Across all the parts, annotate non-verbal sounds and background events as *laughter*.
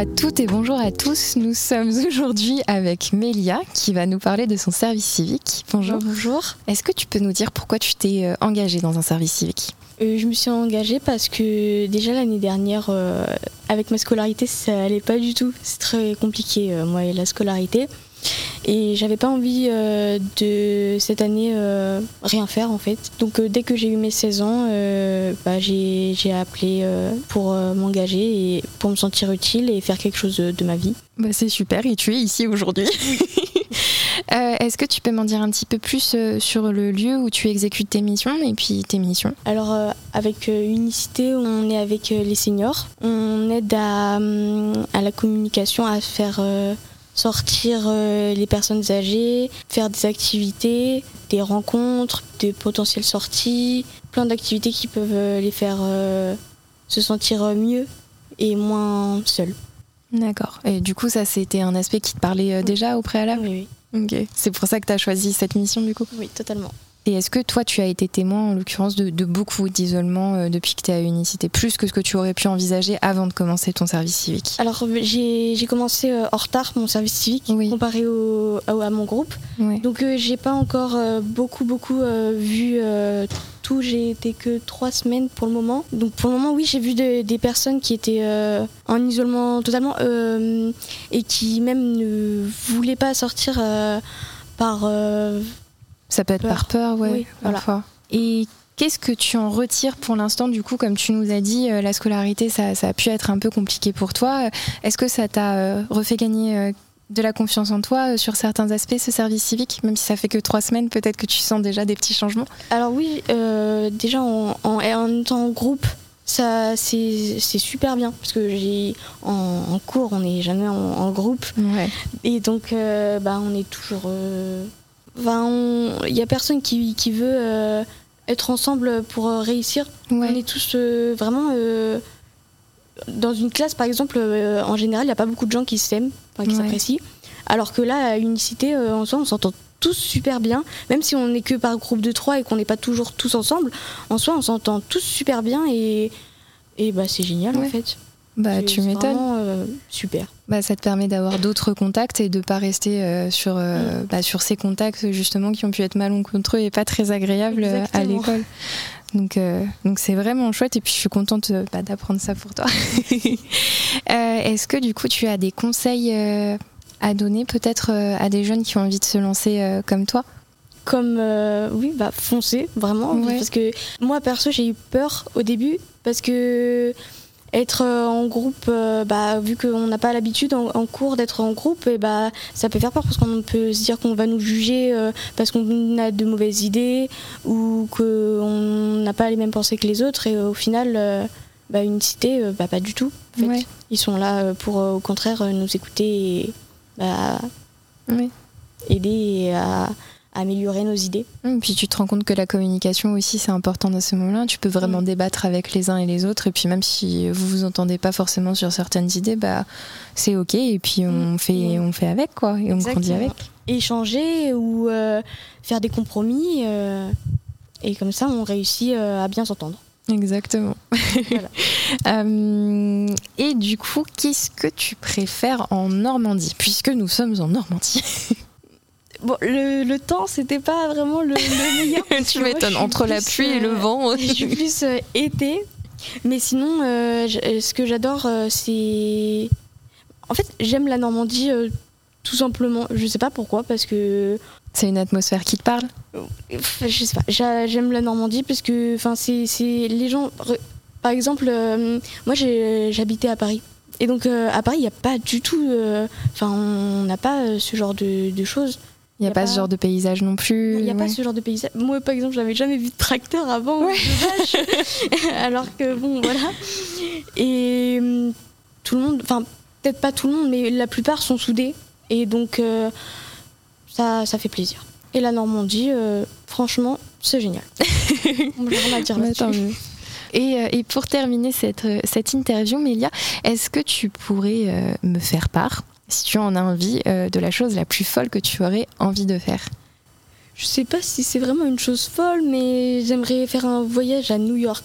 à tous, nous sommes aujourd'hui avec Mélia qui va nous parler de son service civique. Bonjour. Bonjour. Est-ce que tu peux nous dire pourquoi tu t'es euh, engagée dans un service civique? Euh, je me suis engagée parce que déjà l'année dernière, euh, avec ma scolarité, ça allait pas du tout. C'est très compliqué, euh, moi, et la scolarité. Et j'avais pas envie euh, de cette année euh, rien faire en fait. Donc euh, dès que j'ai eu mes 16 ans, bah, j'ai appelé pour m'engager et pour me sentir utile et faire quelque chose de, de ma vie. bah, C'est super et tu es ici aujourd'hui. *laughs* Euh, Est-ce que tu peux m'en dire un petit peu plus euh, sur le lieu où tu exécutes tes missions et puis tes missions? Alors euh, avec Unicité, on est avec les seniors. On aide à, hum, à la communication, à faire sortir euh, les personnes âgées, faire des activités, des rencontres, de potentielles sorties, plein d'activités qui peuvent euh, les faire euh, se sentir mieux et moins seuls. D'accord. Et du coup, ça, c'était un aspect qui te parlait déjà au préalable? Oui, Ok. C'est pour ça que tu as choisi cette mission du coup? Oui, oui, totalement. Et est-ce que toi, tu as été témoin, en l'occurrence, de, de beaucoup d'isolement euh, depuis que tu es à Unicité, plus que ce que tu aurais pu envisager avant de commencer ton service civique? Alors j'ai commencé euh, en retard mon service civique Oui. comparé au, à, à mon groupe. Ouais. Donc euh, j'ai pas encore euh, beaucoup beaucoup euh, vu euh, tout. J'ai été que trois semaines pour le moment. Donc pour le moment oui j'ai vu de- des personnes qui étaient euh, en isolement totalement euh, et qui même ne voulaient pas sortir euh, par. Ça peut être Peur. par peur, ouais, Oui, voilà. parfois. Et qu'est-ce que tu en retires pour l'instant Du coup, comme tu nous as dit, euh, la scolarité, ça, ça a pu être un peu compliqué pour toi. Est-ce que ça t'a euh, refait gagner euh, de la confiance en toi sur certains aspects, ce service civique Même si ça fait que trois semaines, peut-être que tu sens déjà des petits changements? Alors oui euh, déjà en, en, en en groupe. Ça, c'est c'est super bien parce que j'ai en, en cours on n'est jamais en, en groupe Ouais. Et donc, euh, bah, on est toujours. euh, il y a personne qui, qui veut euh, être ensemble pour euh, réussir. On est tous euh, vraiment. dans une classe, par exemple, en général, il n'y a pas beaucoup de gens qui s'aiment, enfin, qui Ouais. s'apprécient. Alors que là, à Unicité, en soi, on s'entend tous super bien. Même si on n'est que par groupe de trois et qu'on n'est pas toujours tous ensemble, en soi, on s'entend tous super bien et, et bah, c'est génial Ouais. en fait. Bah, tu m'étonnes. euh, super. Bah, ça te permet d'avoir d'autres contacts et de pas rester euh, sur, euh, bah, sur ces contacts justement qui ont pu être malencontreux et pas très agréables euh, à l'école. Donc donc c'est vraiment chouette et puis je suis contente bah, d'apprendre ça pour toi. *laughs* Est-ce que du coup tu as des conseils à donner peut-être à des jeunes qui ont envie de se lancer comme toi? Comme euh, oui bah foncer vraiment Ouais. parce que moi perso j'ai eu peur au début parce que être euh, en groupe euh, bah vu qu'on n'a pas l'habitude en, en cours d'être en groupe et bah ça peut faire peur parce qu'on peut se dire qu'on va nous juger euh, parce qu'on a de mauvaises idées ou qu'on n'a pas les mêmes pensées que les autres et au final euh, bah une cité bah pas du tout en fait. Ouais. ils sont là pour au contraire nous écouter et bah, aider à améliorer nos idées Et puis tu te rends compte que la communication aussi c'est important dans ce moment-là. Tu peux vraiment Mm. débattre avec les uns et les autres. Et puis même si vous vous entendez pas forcément sur certaines idées, bah c'est ok. Et puis on Mm. fait on fait avec quoi et on grandit avec. échanger ou euh, faire des compromis. euh, et comme ça, on réussit euh, à bien s'entendre. Exactement. Voilà. *laughs* Euh, et du coup, qu'est-ce que tu préfères en Normandie? Puisque nous sommes en Normandie *laughs* Bon, le, le temps, c'était pas vraiment le, le meilleur. *laughs* Tu m'étonnes entre la pluie et le euh, vent. Je suis plus euh, été. Mais sinon, euh, ce que j'adore, c'est. En fait, j'aime la Normandie tout simplement. Je sais pas pourquoi, parce que. C'est une atmosphère qui te parle? Je sais pas, j'a- j'aime la Normandie parce que enfin c'est les gens par exemple moi j'habitais à Paris et donc euh, à Paris il n'y a pas du tout euh, enfin on n'a pas euh, ce genre de, de choses Il n'y a, pas, ce genre de paysage non plus. il n'y a pas ouais. ce genre de paysage moi par exemple j'avais jamais vu de tracteur avant ou de *laughs* alors que bon voilà et hum, tout le monde enfin peut-être pas tout le monde mais la plupart sont soudés et donc euh, ça ça fait plaisir et la Normandie euh, franchement c'est génial rien à dire Bah, là-dessus. mieux. Et, euh, et pour terminer cette, cette interview, Mélia, est-ce que tu pourrais me faire part, si tu en as envie, euh, de la chose la plus folle que tu aurais envie de faire Je sais pas si c'est vraiment une chose folle, mais j'aimerais faire un voyage à New York.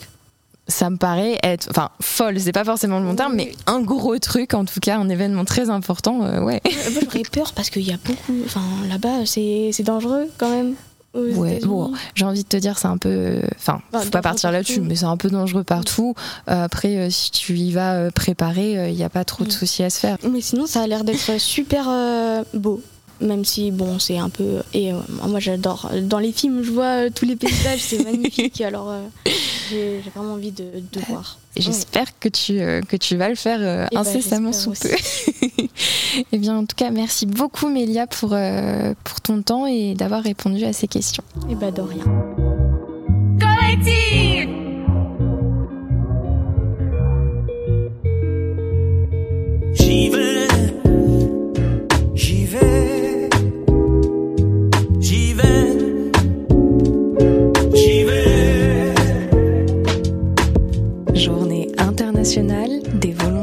ça me paraît être, enfin, folle, c'est pas forcément le long terme, mais un gros truc, en tout cas, un événement très important, ouais. Moi, j'aurais *laughs* peur parce qu'il y a beaucoup, enfin, là-bas, c'est dangereux quand même. Ouais, bon, j'ai envie de te dire, c'est un peu. Enfin, faut pas partir là-dessus, mais c'est un peu dangereux partout. après, si tu y vas préparer, il n'y a pas trop de soucis à se faire. Mais sinon, ça a l'air d'être super beau même si bon c'est un peu et euh, moi j'adore. Dans les films je vois euh, tous les paysages c'est *laughs* magnifique. Alors euh, j'ai vraiment envie de, de voir. j'espère que tu que tu vas le faire eh ben, incessamment sous peu. *laughs* Et eh bien en tout cas merci beaucoup Mélia pour pour ton temps et d'avoir répondu à ces questions. Et bah de rien. J'y vais Journée internationale des volontaires.